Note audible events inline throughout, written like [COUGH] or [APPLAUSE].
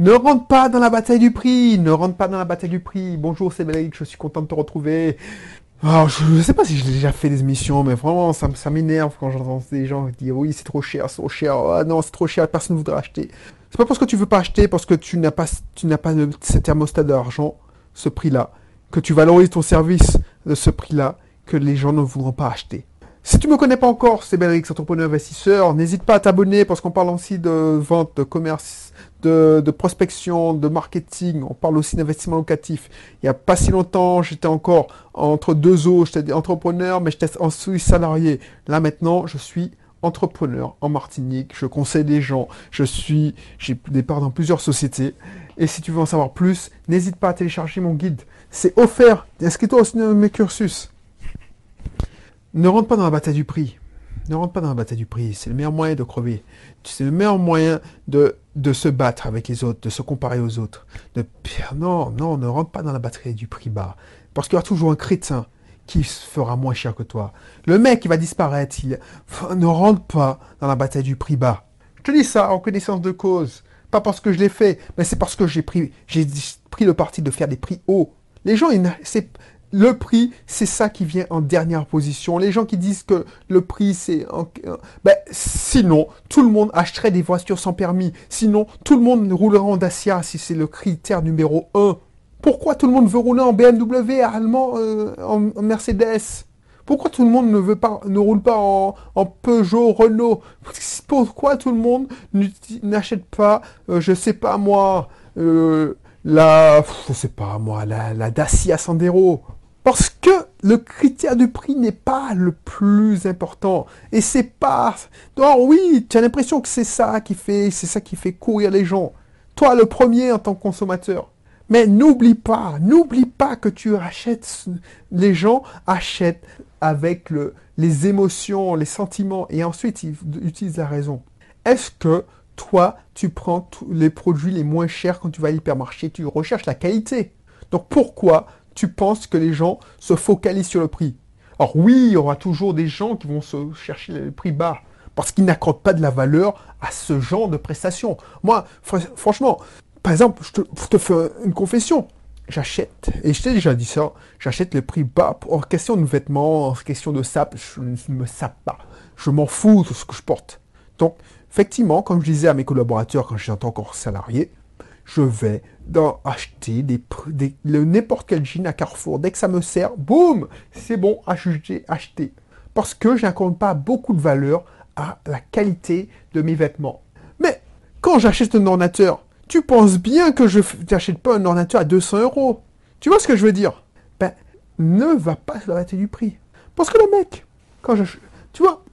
Ne rentre pas dans la bataille du prix. Ne rentre pas dans la bataille du prix. Bonjour, c'est Valérie, je suis content de te retrouver. Alors, je ne sais pas si j'ai déjà fait des émissions, mais vraiment, ça, m'énerve quand j'entends des gens dire oui, c'est trop cher, c'est trop cher. Ah non, c'est trop cher, personne ne voudra acheter. C'est pas parce que tu veux pas acheter, parce que tu n'as pas, tu n'as pas de, ce thermostat d'argent, ce prix-là, que tu valorises ton service de ce prix-là, que les gens ne voudront pas acheter. Si tu me connais pas encore, c'est Belrix, entrepreneur investisseur. N'hésite pas à t'abonner parce qu'on parle aussi de vente, de commerce, de, de, prospection, de marketing. On parle aussi d'investissement locatif. Il n'y a pas si longtemps, j'étais encore entre deux eaux. J'étais entrepreneur, mais j'étais en suis salarié. Là maintenant, je suis entrepreneur en Martinique. Je conseille des gens. Je suis, j'ai des parts dans plusieurs sociétés. Et si tu veux en savoir plus, n'hésite pas à télécharger mon guide. C'est offert. Inscris-toi aussi dans mes cursus. Ne rentre pas dans la bataille du prix. Ne rentre pas dans la bataille du prix. C'est le meilleur moyen de crever. C'est le meilleur moyen de, de se battre avec les autres, de se comparer aux autres. Non, non, ne rentre pas dans la bataille du prix bas. Parce qu'il y aura toujours un chrétien qui fera moins cher que toi. Le mec qui va disparaître, ne rentre pas dans la bataille du prix bas. Je te dis ça en connaissance de cause. Pas parce que je l'ai fait, mais c'est parce que j'ai pris, le parti de faire des prix hauts. Les gens, c'est, le prix, c'est ça qui vient en dernière position. Les gens qui disent que le prix, c'est... Ben, sinon, tout le monde achèterait des voitures sans permis. Sinon, tout le monde roulerait en Dacia si c'est le critère numéro un. Pourquoi tout le monde veut rouler en BMW, allemand, euh, en, Mercedes? Pourquoi tout le monde ne veut pas, ne roule pas en, Peugeot, Renault? Pourquoi tout le monde n'achète pas, euh, je sais pas moi, euh, la, je sais pas moi, la, la Dacia Sandero? Parce que le critère du prix n'est pas le plus important. Et c'est pas. Non, oui, tu as l'impression que c'est ça qui fait, c'est ça qui fait courir les gens. Toi, le premier en tant que consommateur. Mais n'oublie pas, n'oublie pas que tu achètes. Les gens achètent avec le, les émotions, les sentiments, et ensuite ils utilisent la raison. Est-ce que toi, tu prends les produits les moins chers quand tu vas à l'hypermarché, tu recherches la qualité? Donc pourquoi tu penses que les gens se focalisent sur le prix. Alors oui, il y aura toujours des gens qui vont se chercher le prix bas parce qu'ils n'accordent pas de la valeur à ce genre de prestations. Moi, franchement, par exemple, je te, fais une confession. J'achète, et je t'ai déjà dit ça, j'achète le prix bas en question de vêtements, en question de sap, je ne me sape pas. Je m'en fous de ce que je porte. Donc, effectivement, comme je disais à mes collaborateurs quand j'étais encore salarié, je vais dans acheter des, n'importe quel jean à Carrefour. Dès que ça me sert, boum, c'est bon, acheter, acheter. Parce que je n'accorde pas beaucoup de valeur à la qualité de mes vêtements. Mais quand j'achète un ordinateur, tu penses bien que je n'achète pas un ordinateur à 200 euros. Tu vois ce que je veux dire? Ben, ne va pas se la du prix. Parce que le mec, quand je, tu vois,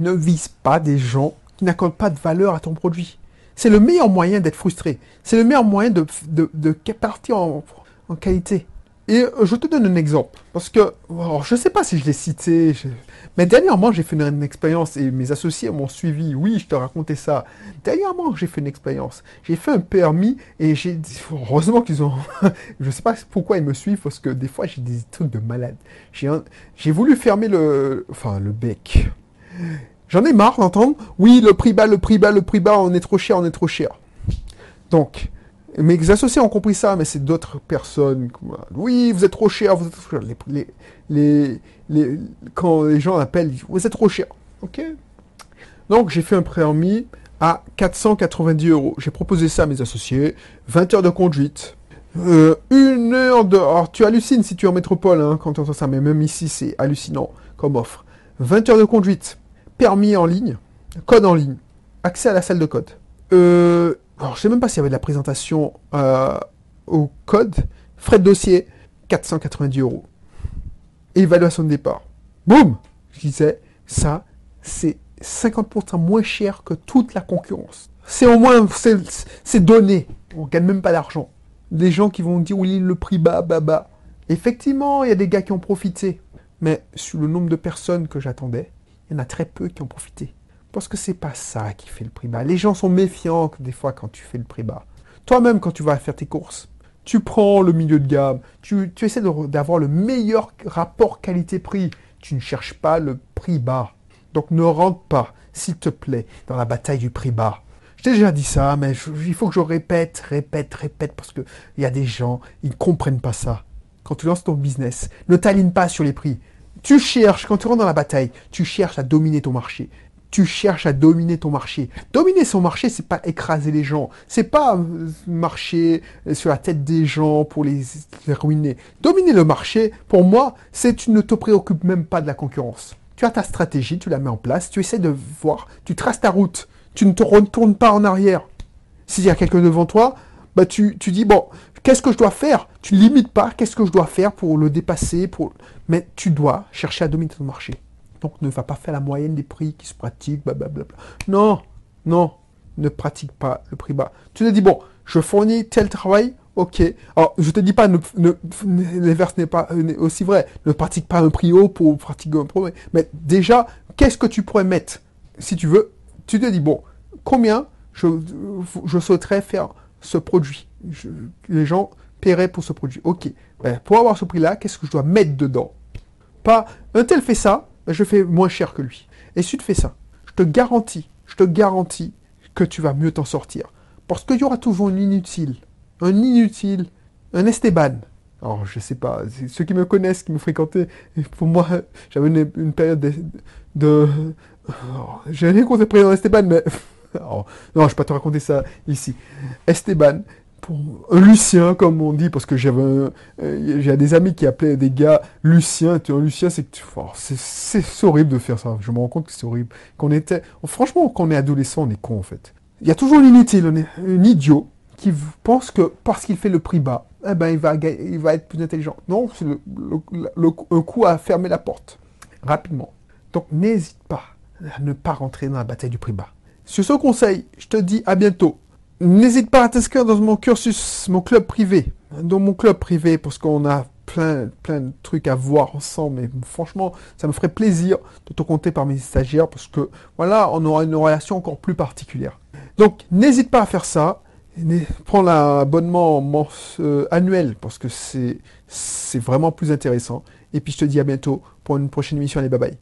ne vise pas des gens qui n'accordent pas de valeur à ton produit. C'est le meilleur moyen d'être frustré. C'est le meilleur moyen de, partir en, qualité. Et euh, je te donne un exemple. Parce que, je ne sais pas si je l'ai cité, mais dernièrement, j'ai fait une, expérience et mes associés m'ont suivi. Oui, je te racontais ça. Dernièrement, j'ai fait une expérience. J'ai fait un permis et j'ai heureusement qu'ils ont, [LAUGHS] je ne sais pas pourquoi ils me suivent parce que des fois, j'ai des trucs de malade. J'ai voulu fermer le bec. J'en ai marre d'entendre, oui, le prix bas, le prix bas, le prix bas, on est trop cher, on est trop cher. Donc, mes associés ont compris ça, mais c'est d'autres personnes. Oui, vous êtes trop cher, vous êtes trop cher. Les, quand les gens appellent, vous êtes trop cher. Ok Donc, j'ai fait un préamis à 490 euros. J'ai proposé ça à mes associés. 20 heures de conduite. Euh, une heure de... Alors, tu hallucines si tu es en métropole, hein, quand tu entends ça, mais même ici, c'est hallucinant comme offre. 20 heures de conduite permis en ligne, code en ligne, accès à la salle de code. Euh, alors, je sais même pas s'il y avait de la présentation euh, au code. Frais de dossier, 490 euros. Évaluation de départ. Boum Je disais, ça, c'est 50% moins cher que toute la concurrence. C'est au moins, c'est donné. On gagne même pas d'argent. Des gens qui vont dire, oui, le prix bas, bas, bas. Effectivement, il y a des gars qui ont profité. Mais sur le nombre de personnes que j'attendais, il y en a très peu qui ont profité. Parce que c'est pas ça qui fait le prix bas. Les gens sont méfiants des fois quand tu fais le prix bas. Toi-même, quand tu vas faire tes courses, tu prends le milieu de gamme, tu, essaies d'avoir le meilleur rapport qualité-prix. Tu ne cherches pas le prix bas. Donc ne rentre pas, s'il te plaît, dans la bataille du prix bas. Je t'ai déjà dit ça, mais il faut que je répète, répète, répète, parce que il y a des gens, ils ne comprennent pas ça. Quand tu lances ton business, ne t'aligne pas sur les prix. Tu cherches, quand tu rentres dans la bataille, tu cherches à dominer ton marché. Tu cherches à dominer ton marché. Dominer son marché, c'est pas écraser les gens. C'est pas euh, marcher sur la tête des gens pour les, ruiner. Dominer le marché, pour moi, c'est tu ne te préoccupes même pas de la concurrence. Tu as ta stratégie, tu la mets en place, tu essaies de voir, tu traces ta route. Tu ne te retournes pas en arrière. S'il y a quelqu'un devant toi, bah tu dis, bon, qu'est-ce que je dois faire? Tu ne limites pas, qu'est-ce que je dois faire pour le dépasser pour... Mais tu dois chercher à dominer ton marché. Donc ne va pas faire la moyenne des prix qui se pratiquent, blablabla. Non, non, ne pratique pas le prix bas. Tu te dis, bon, je fournis tel travail, ok. Alors, je te dis pas, ne, ne, l'inverse n'est pas aussi vrai. Ne pratique pas un prix haut pour pratiquer un prix. Mais déjà, qu'est-ce que tu pourrais mettre? Si tu veux, tu te dis, bon, combien je, je souhaiterais faire ce produit Les gens paieraient pour ce produit. Ok. Ben, pour avoir ce prix-là, qu'est-ce que je dois mettre dedans? Pas, un tel fait ça, ben, je fais moins cher que lui. Et si tu fais ça, je te garantis, je te garantis que tu vas mieux t'en sortir. Parce qu'il y aura toujours un inutile. Un inutile, un Esteban. Alors, je sais pas, ceux qui me connaissent, qui me fréquentaient, pour moi, j'avais une, une période de... de- oh, j'ai rien contre le président Esteban, mais... [LAUGHS] oh, non, je vais pas te raconter ça ici. Esteban, pour un Lucien, comme on dit, parce que j'avais un- euh, j'ai des amis qui appelaient des gars Lucien. Tu vois, Lucien, c'est que tu- oh, c'est horrible de faire ça. Je me rends compte que c'est horrible. Qu'on était, franchement, quand on est adolescent, on est con en fait. Il y a toujours l'inutile, on est un idiot qui pense que parce qu'il fait le prix bas, eh ben il va, il va être plus intelligent. Non, c'est le- un coup à fermer la porte rapidement. Donc n'hésite pas à ne pas rentrer dans la bataille du prix bas. Sur ce conseil, je te dis à bientôt. N'hésite pas à t'inscrire dans mon cursus, mon club privé. Dans mon club privé, parce qu'on a plein, de trucs à voir ensemble. Et franchement, ça me ferait plaisir de te compter parmi les stagiaires, parce que voilà, on aura une relation encore plus particulière. Donc, n'hésite pas à faire ça. Prends l'abonnement euh, annuel, parce que c'est c'est vraiment plus intéressant. Et puis, je te dis à bientôt pour une prochaine émission. Allez, bye bye.